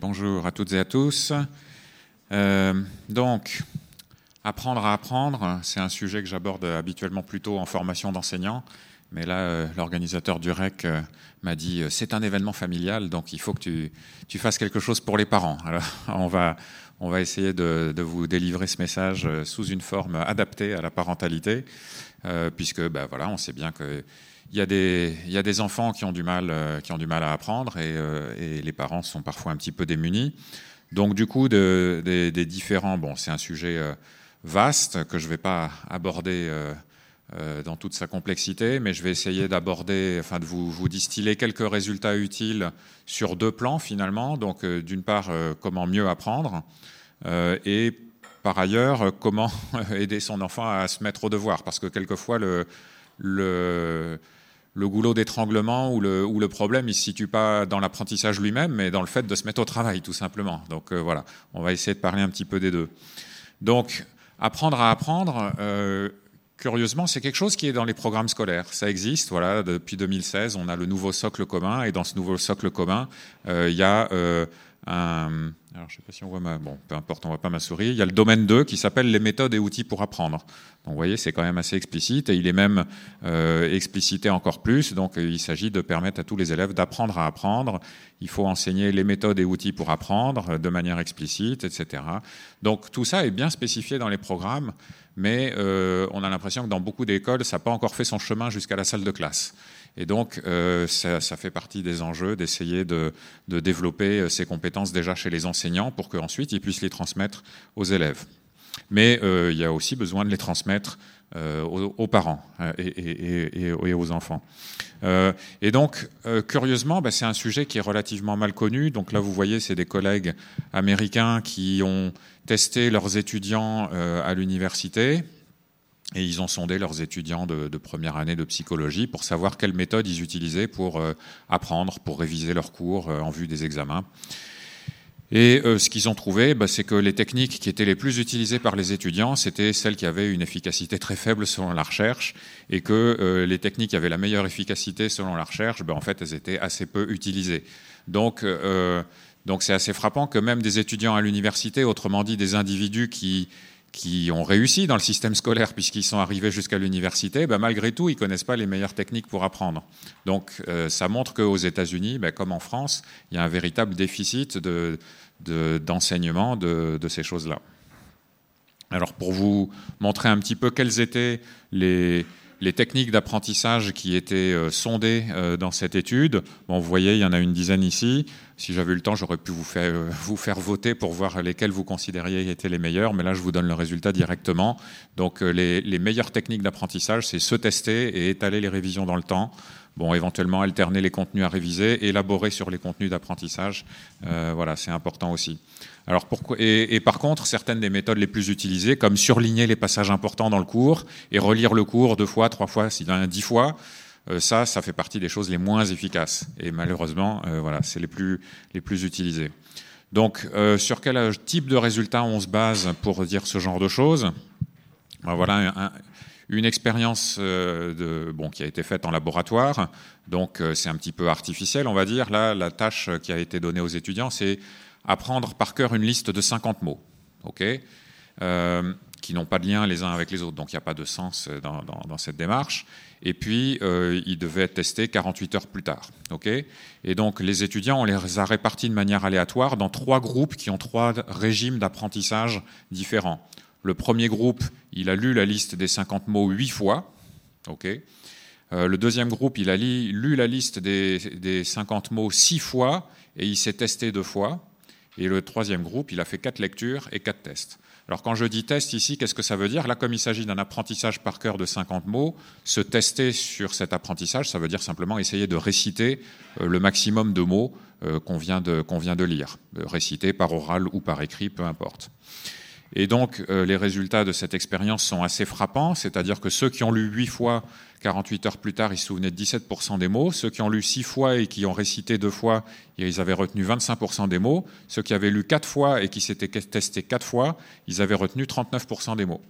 Bonjour à toutes et à tous. Euh, donc, apprendre à apprendre, c'est un sujet que j'aborde habituellement plutôt en formation d'enseignants. Mais là, euh, l'organisateur du REC euh, m'a dit c'est un événement familial, donc il faut que tu, fasses quelque chose pour les parents. Alors, on va, essayer de, vous délivrer ce message sous une forme adaptée à la parentalité, puisque ben, voilà, on sait bien que il y, a des, enfants qui ont du mal, euh, à apprendre et, euh, les parents sont parfois un petit peu démunis. Donc du coup, de, des, des, différents, bon, c'est un sujet euh, vaste que je ne vais pas aborder euh, dans toute sa complexité, mais je vais essayer d'aborder, enfin de vous, vous, distiller quelques résultats utiles sur deux plans finalement. Donc d'une part, comment mieux apprendre et par ailleurs, comment aider son enfant à se mettre au devoir, parce que quelquefois le, le goulot d'étranglement ou le, ou le problème, il ne se situe pas dans l'apprentissage lui-même, mais dans le fait de se mettre au travail, tout simplement. Donc euh, voilà, on va essayer de parler un petit peu des deux. Donc, apprendre à apprendre, euh, curieusement, c'est quelque chose qui est dans les programmes scolaires. Ça existe, voilà, depuis 2016, on a le nouveau socle commun, et dans ce nouveau socle commun, euh, il y a euh, un alors, je ne sais pas si on voit ma. Bon, peu importe, on ne voit pas ma souris. Il y a le domaine 2 qui s'appelle les méthodes et outils pour apprendre. Donc, vous voyez, c'est quand même assez explicite et il est même euh, explicité encore plus. Donc, il s'agit de permettre à tous les élèves d'apprendre à apprendre. Il faut enseigner les méthodes et outils pour apprendre de manière explicite, etc. Donc, tout ça est bien spécifié dans les programmes, mais euh, on a l'impression que dans beaucoup d'écoles, ça n'a pas encore fait son chemin jusqu'à la salle de classe. Et donc, euh, ça, ça, fait partie des enjeux d'essayer de, développer euh, ces compétences déjà chez les enseignants pour qu'ensuite ils puissent les transmettre aux élèves. Mais euh, il y a aussi besoin de les transmettre euh, aux, parents euh, et, aux enfants. Et donc, curieusement, bah, c'est un sujet qui est relativement mal connu. Donc là, vous voyez, c'est des collègues américains qui ont testé leurs étudiants à l'université et ils ont sondé leurs étudiants de, première année de psychologie pour savoir quelles méthodes ils utilisaient pour euh, apprendre, pour réviser leurs cours euh, en vue des examens. Et euh, ce qu'ils ont trouvé, bah, c'est que les techniques qui étaient les plus utilisées par les étudiants, c'était celles qui avaient une efficacité très faible selon la recherche, et que les techniques qui avaient la meilleure efficacité selon la recherche, bah, en fait, elles étaient assez peu utilisées. Donc, donc c'est assez frappant que même des étudiants à l'université, autrement dit des individus qui qui ont réussi dans le système scolaire puisqu'ils sont arrivés jusqu'à l'université, ben malgré tout, ils connaissent pas les meilleures techniques pour apprendre. Donc, euh, ça montre qu'aux États-Unis, ben, comme en France, il y a un véritable déficit de, d'enseignement de, de, de, ces choses-là. Alors, pour vous montrer un petit peu quelles étaient les, les techniques d'apprentissage qui étaient euh, sondées euh, dans cette étude, bon, vous voyez, il y en a une dizaine ici. Si j'avais eu le temps, j'aurais pu vous faire, euh, vous faire voter pour voir lesquelles vous considériez étaient les meilleures, mais là, je vous donne le résultat directement. Donc, les, les meilleures techniques d'apprentissage, c'est se tester et étaler les révisions dans le temps. Bon, éventuellement alterner les contenus à réviser, élaborer sur les contenus d'apprentissage. Euh, voilà, c'est important aussi. Alors et, par contre, certaines des méthodes les plus utilisées, comme surligner les passages importants dans le cours et relire le cours deux fois, trois fois, dix fois, euh, ça, ça fait partie des choses les moins efficaces. Et malheureusement, euh, voilà, c'est les plus les plus utilisées. Donc, euh, sur quel type de résultats on se base pour dire ce genre de choses? Ben Voilà un, une expérience euh, de, bon, qui a été faite en laboratoire, donc euh, c'est un petit peu artificiel, on va dire. Là, la tâche qui a été donnée aux étudiants, c'est apprendre par cœur une liste de 50 mots, ok, euh, qui n'ont pas de lien les uns avec les autres, donc il n'y a pas de sens dans, dans, cette démarche. Et puis, euh, ils devaient être testés 48 heures plus tard, ok? Et donc, les étudiants, on les a répartis de manière aléatoire dans trois groupes qui ont trois régimes d'apprentissage différents. Le premier groupe, il a lu la liste des 50 mots huit fois. ok? Euh, le deuxième groupe, il a lu la liste des, des 50 mots six fois et il s'est testé deux fois. Et le troisième groupe, il a fait quatre lectures et quatre tests. Alors quand je dis test ici, qu'est-ce que ça veut dire? Là, comme il s'agit d'un apprentissage par cœur de 50 mots, se tester sur cet apprentissage, ça veut dire simplement essayer de réciter euh, le maximum de mots euh, qu'on vient, qu'on vient de lire, euh, réciter par oral ou par écrit, peu importe. Et donc, euh, les résultats de cette expérience sont assez frappants, c'est-à-dire que ceux qui ont lu 8 fois, 48 heures plus tard, ils se souvenaient de 17% des mots. Ceux qui ont lu 6 fois et qui ont récité 2 fois, ils avaient retenu 25% des mots. Ceux qui avaient lu 4 fois et qui s'étaient testés 4 fois, ils avaient retenu 39% des mots.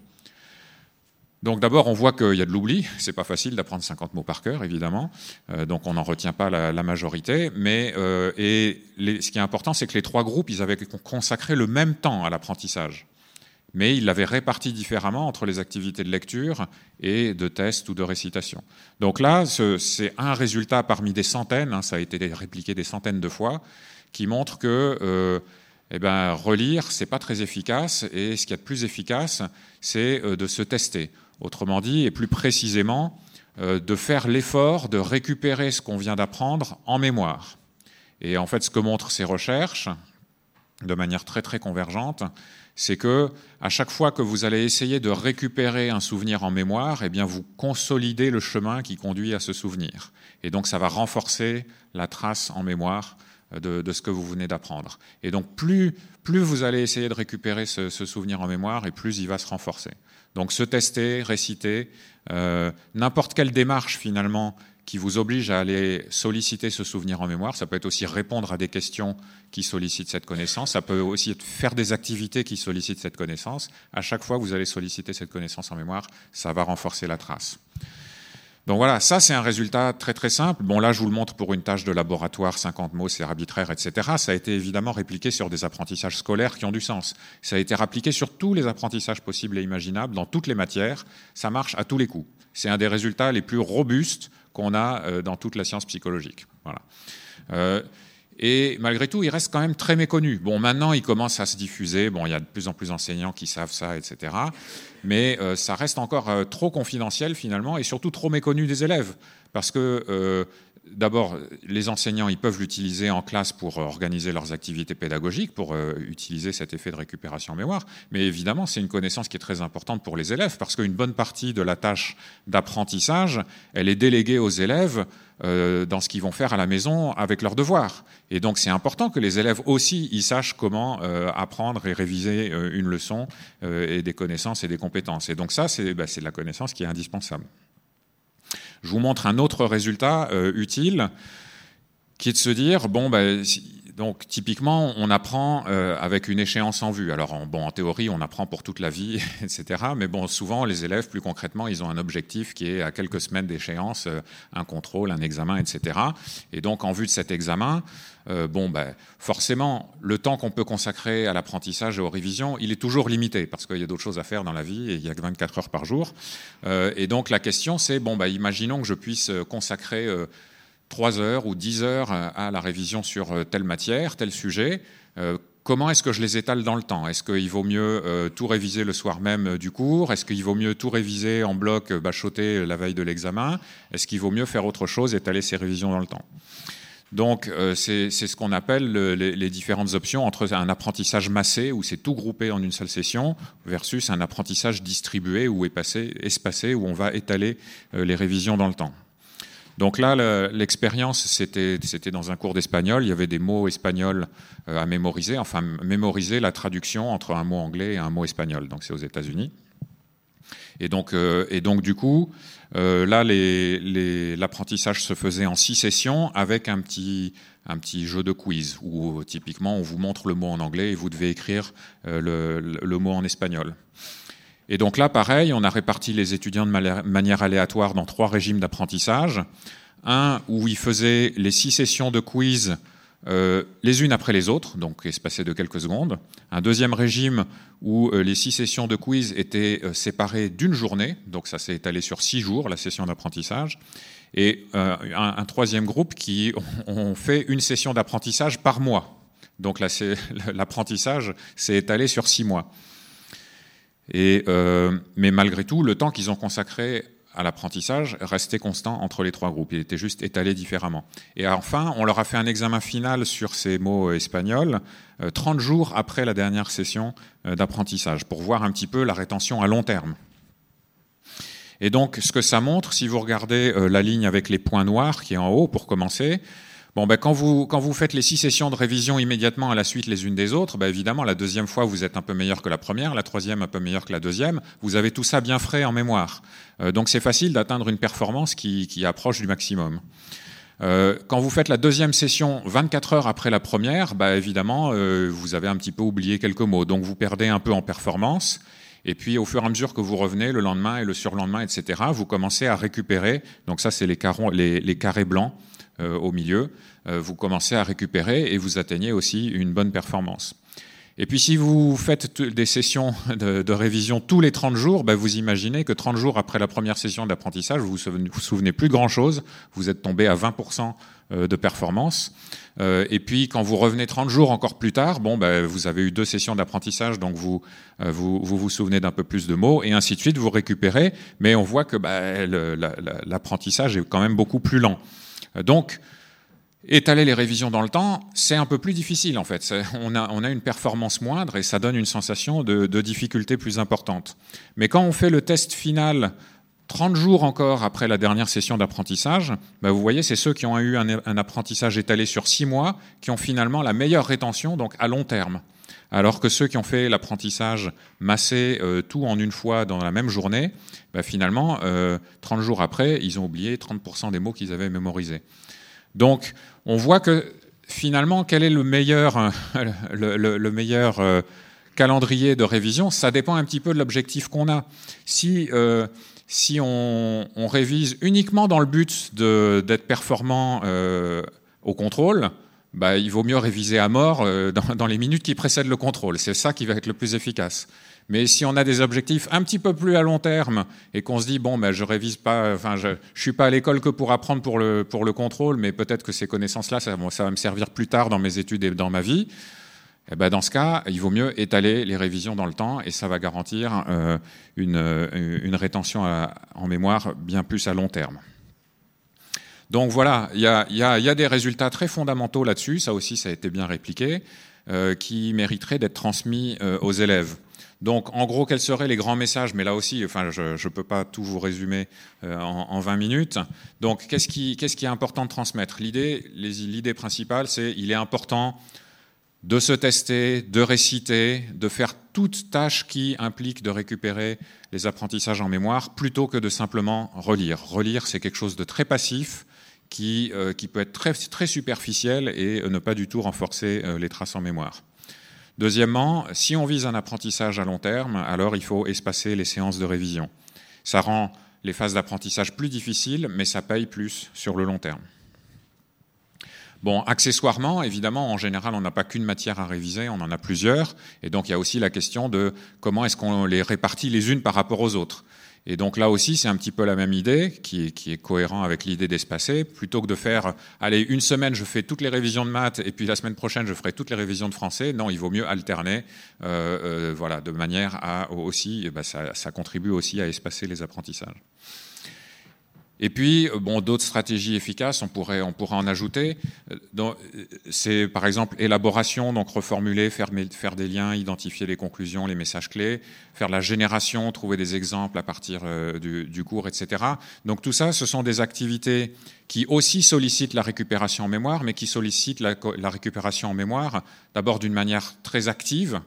Donc d'abord, on voit qu'il y a de l'oubli. C'est pas facile d'apprendre 50 mots par cœur, évidemment. Euh, donc on n'en retient pas la, majorité. Mais euh, et ce qui est important, c'est que les trois groupes, ils avaient consacré le même temps à l'apprentissage, mais ils l'avaient réparti différemment entre les activités de lecture et de test ou de récitation. Donc là, c'est un résultat parmi des centaines. Hein, ça a été répliqué des centaines de fois, qui montre que euh, eh ben, relire, c'est pas très efficace, et ce qui est de plus efficace, c'est de se tester. Autrement dit, et plus précisément, euh, de faire l'effort de récupérer ce qu'on vient d'apprendre en mémoire. Et en fait, ce que montrent ces recherches, de manière très très convergente, c'est que à chaque fois que vous allez essayer de récupérer un souvenir en mémoire, eh bien vous consolidez le chemin qui conduit à ce souvenir. Et donc ça va renforcer la trace en mémoire de, ce que vous venez d'apprendre. Et donc plus, plus vous allez essayer de récupérer ce, souvenir en mémoire, et plus il va se renforcer. Donc se tester, réciter, euh, n'importe quelle démarche finalement qui vous oblige à aller solliciter ce souvenir en mémoire. Ça peut être aussi répondre à des questions qui sollicitent cette connaissance. Ça peut aussi faire des activités qui sollicitent cette connaissance. À chaque fois que vous allez solliciter cette connaissance en mémoire, ça va renforcer la trace. Donc voilà, ça c'est un résultat très très simple. Bon là je vous le montre pour une tâche de laboratoire, 50 mots, c'est arbitraire, etc. Ça a été évidemment répliqué sur des apprentissages scolaires qui ont du sens. Ça a été répliqué sur tous les apprentissages possibles et imaginables, dans toutes les matières. Ça marche à tous les coups. C'est un des résultats les plus robustes qu'on a euh, dans toute la science psychologique. Voilà. Euh, et malgré tout, il reste quand même très méconnu. Bon, maintenant, il commence à se diffuser. Bon, il y a de plus en plus d'enseignants qui savent ça, etc. Mais euh, ça reste encore trop confidentiel finalement, et surtout trop méconnu des élèves, parce que D'abord, les enseignants, ils peuvent l'utiliser en classe pour organiser leurs activités pédagogiques, pour utiliser cet effet de récupération mémoire. Mais évidemment, c'est une connaissance qui est très importante pour les élèves, parce qu'une bonne partie de la tâche d'apprentissage, elle est déléguée aux élèves euh, dans ce qu'ils vont faire à la maison avec leurs devoirs. Et donc c'est important que les élèves aussi ils sachent comment euh, apprendre et réviser euh, une leçon et des connaissances et des compétences. Et donc ça, c'est bah, de la connaissance qui est indispensable. Je vous montre un autre résultat utile qui est de se dire, bon, bah, donc typiquement, on apprend euh, avec une échéance en vue. Alors en, bon, en théorie, on apprend pour toute la vie, etc. Mais bon, souvent, les élèves, plus concrètement, ils ont un objectif qui est à quelques semaines d'échéance, euh, un contrôle, un examen, etc. Et donc en vue de cet examen, euh, bon, ben, forcément, le temps qu'on peut consacrer à l'apprentissage et aux révisions, il est toujours limité parce qu'il y a d'autres choses à faire dans la vie et il y a que 24 heures par jour. et donc la question, c'est bon, ben, imaginons que je puisse consacrer 3 heures ou 10 heures à la révision sur euh, telle matière, tel sujet. Euh, comment est-ce que je les étale dans le temps? Est-ce qu'il vaut mieux euh, tout réviser le soir même du cours? Est-ce qu'il vaut mieux tout réviser en bloc, bachoter la veille de l'examen? Est-ce qu'il vaut mieux faire autre chose, étaler ces révisions dans le temps? Donc c'est ce qu'on appelle les, différentes options entre un apprentissage massé où c'est tout groupé en une seule session versus un apprentissage distribué ou espacé où on va étaler les révisions dans le temps. Donc là, l'expérience, c'était dans un cours d'espagnol. Il y avait des mots espagnols euh, à mémoriser, enfin mémoriser la traduction entre un mot anglais et un mot espagnol. Donc c'est aux États-Unis. Et donc, euh, du coup, euh, là, l'apprentissage se faisait en six sessions avec un petit, jeu de quiz où typiquement on vous montre le mot en anglais et vous devez écrire le mot en espagnol. Et donc là, pareil, on a réparti les étudiants de manière aléatoire dans trois régimes d'apprentissage. Un où ils faisaient les six sessions de quiz euh, les unes après les autres, donc espacées de quelques secondes. Un deuxième régime où euh, les six sessions de quiz étaient euh, séparées d'une journée, donc ça s'est étalé sur six jours, la session d'apprentissage. Et un, troisième groupe qui ont fait une session d'apprentissage par mois. Donc l'apprentissage s'est étalé sur six mois. Et, euh, mais malgré tout, le temps qu'ils ont consacré à l'apprentissage restait constant entre les trois groupes. Il était juste étalé différemment. Et enfin, on leur a fait un examen final sur ces mots espagnols 30 euh, jours après la dernière session euh, d'apprentissage pour voir un petit peu la rétention à long terme. Et donc, ce que ça montre, si vous regardez la ligne avec les points noirs qui est en haut pour commencer, Bon, ben, quand, vous, quand vous faites les six sessions de révision immédiatement à la suite les unes des autres, ben, évidemment, la deuxième fois, vous êtes un peu meilleur que la première, la troisième un peu meilleur que la deuxième. Vous avez tout ça bien frais en mémoire. Euh, donc, c'est facile d'atteindre une performance qui, qui, approche du maximum. Euh, quand vous faites la deuxième session 24 heures après la première, ben, évidemment, euh, vous avez un petit peu oublié quelques mots. Donc, vous perdez un peu en performance. Et puis au fur et à mesure que vous revenez, le lendemain et le surlendemain, etc., vous commencez à récupérer, donc ça c'est les, carrés blancs au milieu, euh, vous commencez à récupérer et vous atteignez aussi une bonne performance. Et puis si vous faites des sessions de, révision tous les 30 jours, ben vous imaginez que 30 jours après la première session d'apprentissage, vous vous vous souvenez plus grand-chose, vous êtes tombé à 20% euh, de performance. Euh, et puis quand vous revenez 30 jours encore plus tard, bon, ben, vous avez eu deux sessions d'apprentissage, donc vous, euh, vous, vous, vous souvenez d'un peu plus de mots, et ainsi de suite, vous récupérez, mais on voit que ben, l'apprentissage est quand même beaucoup plus lent. Donc, Étaler les révisions dans le temps, c'est un peu plus difficile en fait. On a, une performance moindre et ça donne une sensation de, difficulté plus importante. Mais quand on fait le test final 30 jours encore après la dernière session d'apprentissage, ben vous voyez, c'est ceux qui ont eu un, un, apprentissage étalé sur 6 mois qui ont finalement la meilleure rétention, donc à long terme. Alors que ceux qui ont fait l'apprentissage massé euh, tout en une fois dans la même journée, ben finalement, euh, 30 jours après, ils ont oublié 30% des mots qu'ils avaient mémorisés. Donc, on voit que finalement, quel est le meilleur, le, meilleur euh, calendrier de révision? Ça dépend un petit peu de l'objectif qu'on a. Si, euh, si on, révise uniquement dans le but d'être performant au contrôle, bah, il vaut mieux réviser à mort dans, dans les minutes qui précèdent le contrôle. C'est ça qui va être le plus efficace. Mais si on a des objectifs un petit peu plus à long terme et qu'on se dit bon ben je révise pas, enfin je, suis pas à l'école que pour apprendre pour le pour le contrôle, mais peut-être que ces connaissances-là ça, ça, va me servir plus tard dans mes études et dans ma vie. Et eh ben dans ce cas, il vaut mieux étaler les révisions dans le temps et ça va garantir euh, une, euh, une, rétention en mémoire bien plus à long terme. Donc voilà, il y a, des résultats très fondamentaux là-dessus, ça aussi ça a été bien répliqué, euh, qui mériteraient d'être transmis euh, aux élèves. Donc, en gros, quels seraient les grands messages? Mais là aussi, enfin, je ne peux pas tout vous résumer euh, en, en, 20 minutes. Donc, qu'est-ce qui, est important de transmettre? L'idée, principale, c'est il est important de se tester, de réciter, de faire toute tâche qui implique de récupérer les apprentissages en mémoire, plutôt que de simplement relire. Relire, c'est quelque chose de très passif, qui, euh, qui peut être très, très superficiel et ne pas du tout renforcer euh, les traces en mémoire. Deuxièmement, si on vise un apprentissage à long terme, alors il faut espacer les séances de révision. Ça rend les phases d'apprentissage plus difficiles, mais ça paye plus sur le long terme. Bon, accessoirement, évidemment, en général, on n'a pas qu'une matière à réviser, on en a plusieurs, et donc il y a aussi la question de comment est-ce qu'on les répartit les unes par rapport aux autres. Et donc là aussi, c'est un petit peu la même idée qui est, cohérent avec l'idée d'espacer. Plutôt que de faire, allez, une semaine, je fais toutes les révisions de maths et puis la semaine prochaine, je ferai toutes les révisions de français. Non, il vaut mieux alterner, euh, euh, voilà, de manière à aussi, eh ben, ça contribue aussi à espacer les apprentissages. Et puis, euh, bon, d'autres stratégies efficaces, on pourrait, on pourrait en ajouter. Euh, c'est par exemple élaboration, donc reformuler, faire, des liens, identifier les conclusions, les messages clés, faire la génération, trouver des exemples à partir euh, du, cours, etc. Donc tout ça, ce sont des activités qui aussi sollicitent la récupération en mémoire, mais qui sollicitent la, récupération en mémoire d'abord d'une manière très active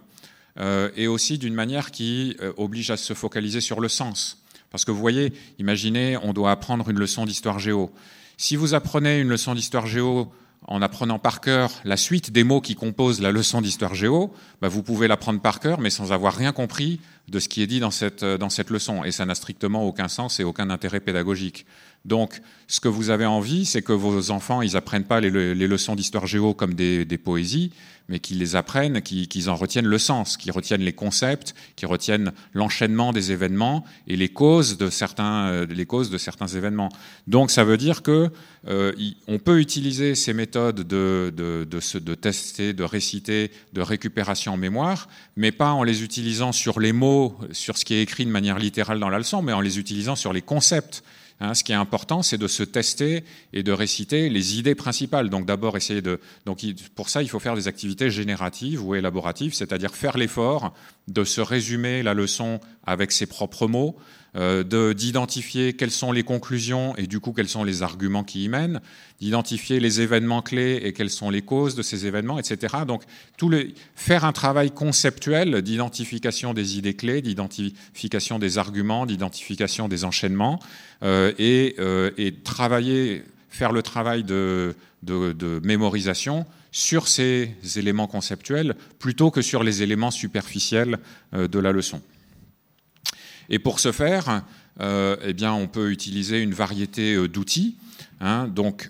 euh, et aussi d'une manière qui oblige à se focaliser sur le sens. Parce que vous voyez, imaginez, on doit apprendre une leçon d'histoire géo. Si vous apprenez une leçon d'histoire géo en apprenant par cœur la suite des mots qui composent la leçon d'histoire géo, bah vous pouvez l'apprendre par cœur, mais sans avoir rien compris de ce qui est dit dans cette, dans cette leçon. Et ça n'a strictement aucun sens et aucun intérêt pédagogique. Donc, ce que vous avez envie, c'est que vos enfants, ils apprennent pas les, les leçons d'histoire géo comme des, des poésies, mais qu'ils les apprennent, qu'ils en retiennent le sens, qu'ils retiennent les concepts, qu'ils retiennent l'enchaînement des événements et les causes de certains, euh, les causes de certains événements. Donc ça veut dire que euh, on peut utiliser ces méthodes de, de, de, de tester, de réciter, de récupération en mémoire, mais pas en les utilisant sur les mots, sur ce qui est écrit de manière littérale dans la leçon, mais en les utilisant sur les concepts Hein, ce qui est important, c'est de se tester et de réciter les idées principales. Donc d'abord essayer de. Donc pour ça, il faut faire des activités génératives ou élaboratives, c'est-à-dire faire l'effort de se résumer la leçon avec ses propres mots, d'identifier quelles sont les conclusions et du coup quels sont les arguments qui y mènent, d'identifier les événements clés et quelles sont les causes de ces événements, etc. Donc tout le, faire un travail conceptuel d'identification des idées clés, d'identification des arguments, d'identification des enchaînements euh, et, euh, et, travailler, faire le travail de, mémorisation sur ces éléments conceptuels plutôt que sur les éléments superficiels euh, de la leçon. Et pour ce faire, eh bien, on peut utiliser une variété d'outils. Hein. donc,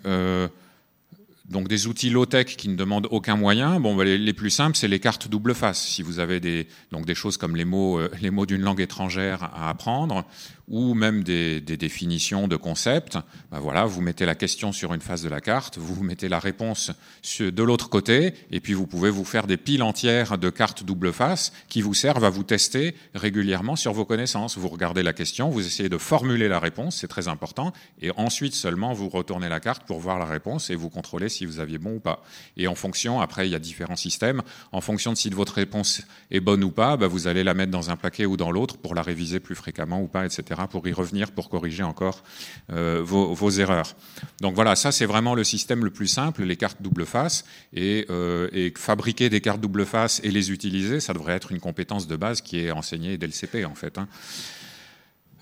donc des outils low-tech qui ne demandent aucun moyen. Bah, les, plus simples, c'est les cartes double face. Si vous avez des, choses comme euh, les mots d'une langue étrangère à apprendre, ou même des, définitions de concepts, bah voilà, vous mettez la question sur une face de la carte, vous mettez la réponse de l'autre côté, et puis vous pouvez vous faire des piles entières de cartes double face qui vous servent à vous tester régulièrement sur vos connaissances. Vous regardez la question, vous essayez de formuler la réponse, c'est très important, et ensuite seulement vous retournez la carte pour voir la réponse et vous contrôlez si vous aviez bon ou pas. Et en fonction, après, il y a différents systèmes. En fonction de si votre réponse est bonne ou pas, bah, vous allez la mettre dans un paquet ou dans l'autre pour la réviser plus fréquemment ou pas, etc., pour y revenir, pour corriger encore euh, vos, erreurs. Donc voilà, ça c'est vraiment le système le plus simple, les cartes double face. Et, euh, et, fabriquer des cartes double face et les utiliser, ça devrait être une compétence de base qui est enseignée dès le CP en fait. Hein.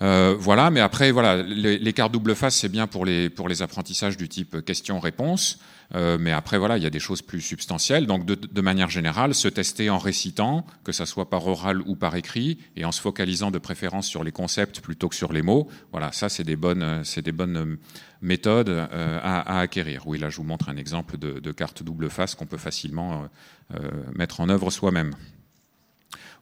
Euh, voilà, mais après, voilà, les, cartes double face, c'est bien pour les, pour les apprentissages du type question-réponse. Euh, mais après, voilà, il y a des choses plus substantielles. Donc, de, manière générale, se tester en récitant, que ça soit par oral ou par écrit, et en se focalisant de préférence sur les concepts plutôt que sur les mots. Voilà, ça, c'est des bonnes, c'est des bonnes méthodes euh, à, à, acquérir. Oui, là, je vous montre un exemple de, de carte double face qu'on peut facilement mettre en œuvre soi-même.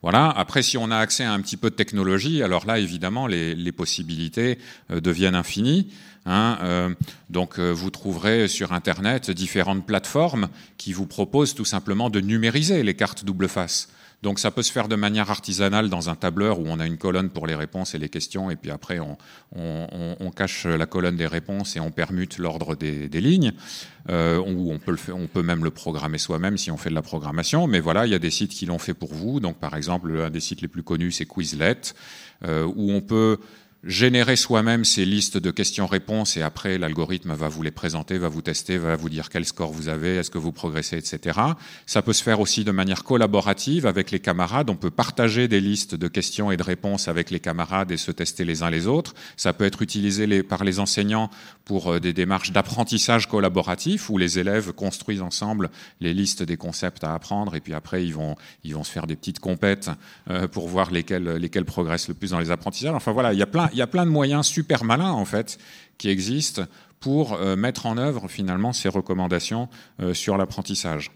Voilà. Après, si on a accès à un petit peu de technologie, alors là, évidemment, les, possibilités euh, deviennent infinies. Hein, euh, donc, euh, vous trouverez sur Internet différentes plateformes qui vous proposent tout simplement de numériser les cartes double face. Donc ça peut se faire de manière artisanale dans un tableur où on a une colonne pour les réponses et les questions, et puis après on, cache la colonne des réponses et on permute l'ordre des, lignes. Euh, on peut même le programmer soi-même si on fait de la programmation. Mais voilà, il y a des sites qui l'ont fait pour vous. Donc par exemple, un des sites les plus connus, c'est Quizlet, euh, où on peut générer soi-même ces listes de questions-réponses et après l'algorithme va vous les présenter, va vous tester, va vous dire quel score vous avez, est-ce que vous progressez, etc. Ça peut se faire aussi de manière collaborative avec les camarades. On peut partager des listes de questions et de réponses avec les camarades et se tester les uns les autres. Ça peut être utilisé par les enseignants pour euh, des démarches d'apprentissage collaboratif où les élèves construisent ensemble les listes des concepts à apprendre et puis après ils vont ils vont se faire des petites compètes euh, pour voir lesquels lesquels progressent le plus dans les apprentissages. Enfin voilà, il y a plein il y a plein de moyens super malins en fait qui existent pour euh, mettre en œuvre finalement ces recommandations euh, sur l'apprentissage.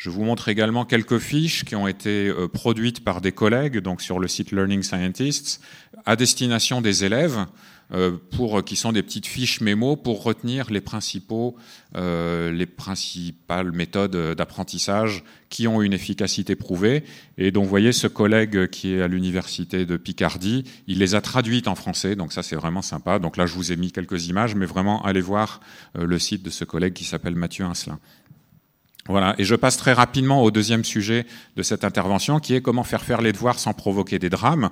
Je vous montre également quelques fiches qui ont été euh, produites par des collègues donc sur le site Learning Scientists à destination des élèves euh, pour, qui sont des petites fiches mémo pour retenir les, principaux, euh, les principales méthodes d'apprentissage qui ont une efficacité prouvée. Et donc, vous voyez, ce collègue qui est à l'université de Picardie, il les a traduites en français, donc ça, c'est vraiment sympa. Donc là, je vous ai mis quelques images, mais vraiment, allez voir euh, le site de ce collègue qui s'appelle Mathieu Incelin. Voilà, et je passe très rapidement au deuxième sujet de cette intervention, qui est comment faire faire les devoirs sans provoquer des drames.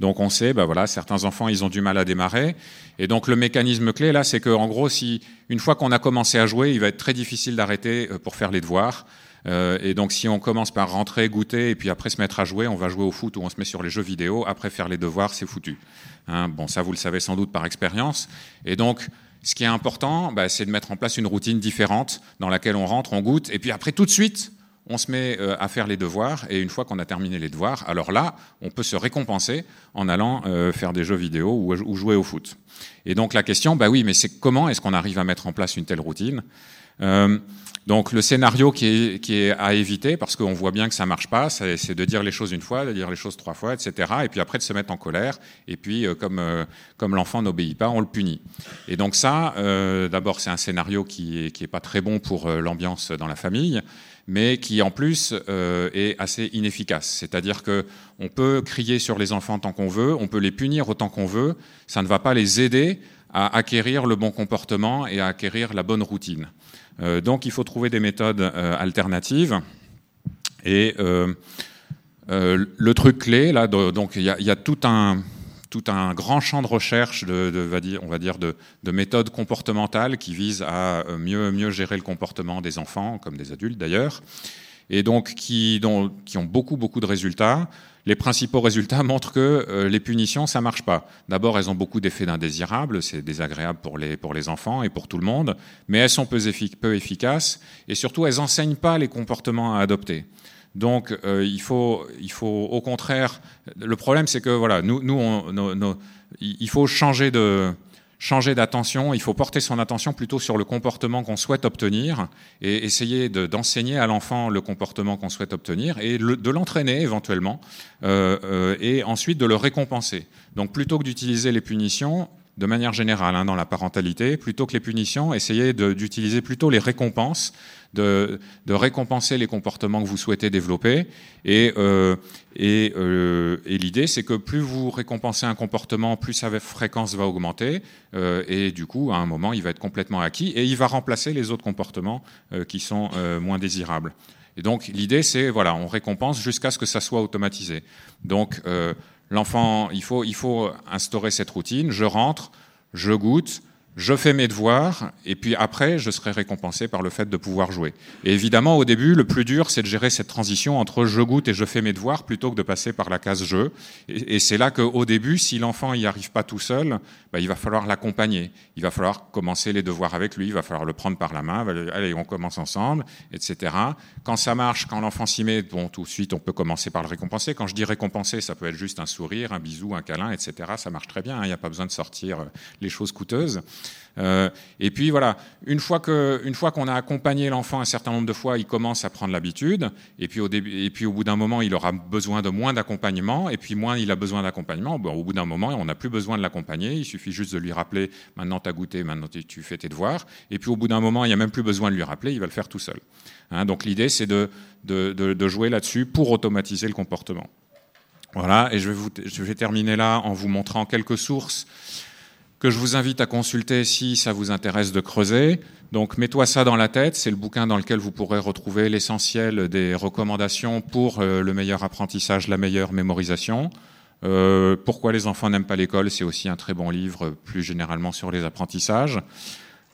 Donc on sait, ben voilà, certains enfants, ils ont du mal à démarrer, et donc le mécanisme clé là, c'est que en gros, si une fois qu'on a commencé à jouer, il va être très difficile d'arrêter euh, pour faire les devoirs. Euh, et donc si on commence par rentrer, goûter, et puis après se mettre à jouer, on va jouer au foot ou on se met sur les jeux vidéo. Après faire les devoirs, c'est foutu. Hein bon, ça vous le savez sans doute par expérience. Et donc ce qui est important, bah, c'est de mettre en place une routine différente dans laquelle on rentre, on goûte, et puis après tout de suite, on se met euh, à faire les devoirs, et une fois qu'on a terminé les devoirs, alors là, on peut se récompenser en allant euh, faire des jeux vidéo ou, jouer au foot. Et donc la question, bah oui, mais c'est comment est-ce qu'on arrive à mettre en place une telle routine? Donc le scénario qui est, à éviter, parce qu'on voit bien que ça marche pas, c'est de dire les choses une fois, de dire les choses trois fois, etc. Et puis après de se mettre en colère. Et puis euh, comme euh, comme l'enfant n'obéit pas, on le punit. Et donc ça, euh, d'abord c'est un scénario qui est qui est pas très bon pour euh, l'ambiance dans la famille, mais qui en plus est assez inefficace. C'est-à-dire que on peut crier sur les enfants tant qu'on veut, on peut les punir autant qu'on veut, ça ne va pas les aider à acquérir le bon comportement et à acquérir la bonne routine. Euh, donc il faut trouver des méthodes euh, alternatives. Et euh, le truc clé, là, donc il y a, tout un tout un grand champ de recherche de, on va dire de, méthodes comportementales qui visent à mieux, mieux gérer le comportement des enfants, comme des adultes d'ailleurs, et donc qui, dont, qui ont beaucoup, beaucoup de résultats les principaux résultats montrent que euh, les punitions, ça marche pas. D'abord, elles ont beaucoup d'effets d'indésirables, c'est désagréable pour les, pour les enfants et pour tout le monde, mais elles sont peu, efficaces, et surtout, elles enseignent pas les comportements à adopter. Donc, il, faut, il faut au contraire. Le problème, c'est que voilà, nous, nous il faut changer de changer d'attention, il faut porter son attention plutôt sur le comportement qu'on souhaite obtenir et essayer d'enseigner à l'enfant le comportement qu'on souhaite obtenir et de l'entraîner éventuellement euh, euh, et ensuite de le récompenser. Donc plutôt que d'utiliser les punitions, de manière générale hein, dans la parentalité, plutôt que les punitions, essayez d'utiliser plutôt les récompenses de, récompenser les comportements que vous souhaitez développer. Et, euh, euh, et, l'idée, c'est que plus vous récompensez un comportement, plus sa fréquence va augmenter. Euh, et du coup, à un moment, il va être complètement acquis et il va remplacer les autres comportements qui sont moins désirables. Et donc, l'idée, c'est, voilà, on récompense jusqu'à ce que ça soit automatisé. Donc, l'enfant, il faut, il faut instaurer cette routine. Je rentre, je goûte, je fais mes devoirs, et puis après, je serai récompensé par le fait de pouvoir jouer. Et évidemment, au début, le plus dur, c'est de gérer cette transition entre je goûte et je fais mes devoirs, plutôt que de passer par la case jeu. Et, c'est là qu'au début, si l'enfant n'y arrive pas tout seul, bah, il va falloir l'accompagner. Il va falloir commencer les devoirs avec lui, il va falloir le prendre par la main, allez, on commence ensemble, etc. Quand ça marche, quand l'enfant s'y met, bon, tout de suite, on peut commencer par le récompenser. Quand je dis récompenser, ça peut être juste un sourire, un bisou, un câlin, etc. Ça marche très bien, hein. il n'y a pas besoin de sortir euh, les choses coûteuses. Euh, et puis voilà, une fois que, fois qu'on a accompagné l'enfant un certain nombre de fois, il commence à prendre l'habitude. Et puis au début, et puis au bout d'un moment, il aura besoin de moins d'accompagnement. Et puis moins il a besoin d'accompagnement, au bout d'un moment, on n'a plus besoin de l'accompagner. Il suffit juste de lui rappeler maintenant tu as goûté, maintenant tu fais tes devoirs. Et puis au bout d'un moment, il n'y a même plus besoin de lui rappeler, il va le faire tout seul. Hein, donc l'idée, c'est de, de, de, jouer là-dessus pour automatiser le comportement. Voilà, et je vais, je vais terminer là en vous montrant quelques sources que je vous invite à consulter si ça vous intéresse de creuser. Donc, mets-toi ça dans la tête. C'est le bouquin dans lequel vous pourrez retrouver l'essentiel des recommandations pour euh, le meilleur apprentissage, la meilleure mémorisation. Euh, pourquoi les enfants n'aiment pas l'école? C'est aussi un très bon livre, plus généralement sur les apprentissages.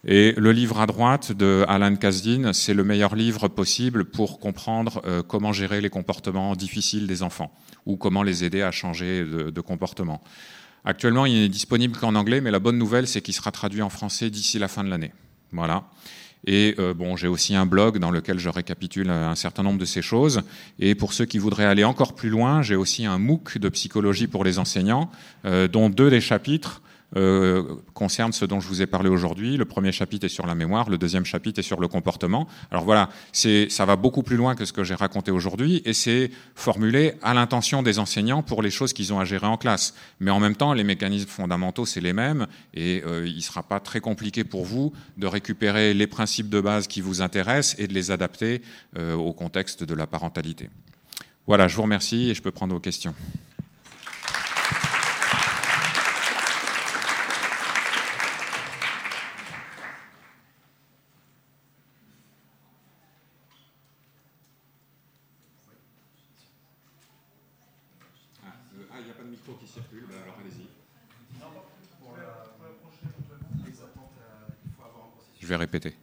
Et le livre à droite de Alan Kasdin, c'est le meilleur livre possible pour comprendre euh, comment gérer les comportements difficiles des enfants ou comment les aider à changer de, de comportement. Actuellement, il n'est disponible qu'en anglais, mais la bonne nouvelle, c'est qu'il sera traduit en français d'ici la fin de l'année. Voilà. Et euh, bon, j'ai aussi un blog dans lequel je récapitule un certain nombre de ces choses. Et pour ceux qui voudraient aller encore plus loin, j'ai aussi un MOOC de psychologie pour les enseignants, euh, dont deux des chapitres euh, concerne ce dont je vous ai parlé aujourd'hui. Le premier chapitre est sur la mémoire, le deuxième chapitre est sur le comportement. Alors voilà, ça va beaucoup plus loin que ce que j'ai raconté aujourd'hui et c'est formulé à l'intention des enseignants pour les choses qu'ils ont à gérer en classe. Mais en même temps, les mécanismes fondamentaux, c'est les mêmes et euh, il ne sera pas très compliqué pour vous de récupérer les principes de base qui vous intéressent et de les adapter euh, au contexte de la parentalité. Voilà, je vous remercie et je peux prendre vos questions. Je vais répéter.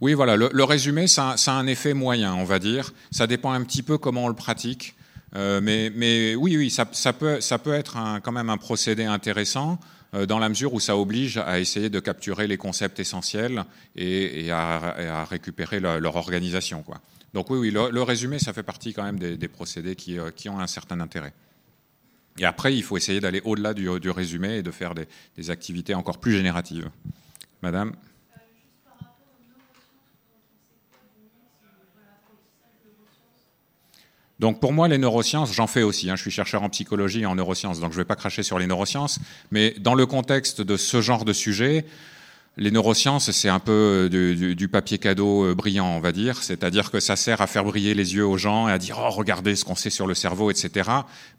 Oui, voilà, le, résumé, ça, a un effet moyen, on va dire. Ça dépend un petit peu comment on le pratique. Euh, mais, mais, oui, oui, ça, peut, ça peut être quand même un procédé intéressant dans la mesure où ça oblige à essayer de capturer les concepts essentiels et, à, récupérer leur organisation. Donc oui, oui le, résumé, ça fait partie quand même des, procédés euh, qui, ont un certain intérêt. Et après, il faut essayer d'aller au-delà du, résumé et de faire des, activités encore plus génératives. Madame Donc pour moi, les neurosciences, j'en fais aussi. Hein. je suis chercheur en psychologie et en neurosciences, donc je ne vais pas cracher sur les neurosciences. Mais dans le contexte de ce genre de sujet, les neurosciences, c'est un peu euh, du, papier cadeau euh, brillant, on va dire. C'est-à-dire que ça sert à faire briller les yeux aux gens et à dire oh regardez ce qu'on sait sur le cerveau, etc.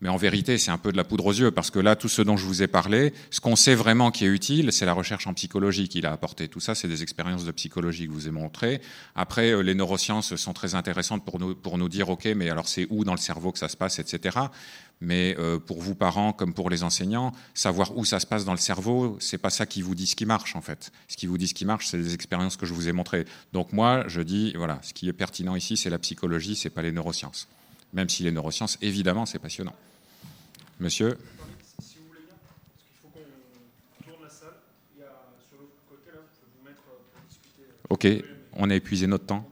Mais en vérité, c'est un peu de la poudre aux yeux parce que là, tout ce dont je vous ai parlé, ce qu'on sait vraiment qui est utile, c'est la recherche en psychologie qu'il a apporté. Tout ça, c'est des expériences de psychologie que je vous ai montrées. Après, euh, les neurosciences sont très intéressantes pour nous pour nous dire ok, mais alors c'est où dans le cerveau que ça se passe, etc. Mais euh, pour vous parents comme pour les enseignants, savoir où ça se passe dans le cerveau, c'est pas ça qui vous dit ce qui marche en fait. Ce qui vous dit ce qui marche, c'est les expériences que je vous ai montrées. Donc moi, je dis voilà, ce qui est pertinent ici, c'est la psychologie, c'est pas les neurosciences. Même si les neurosciences, évidemment, c'est passionnant. Monsieur? Ok, on a épuisé notre temps.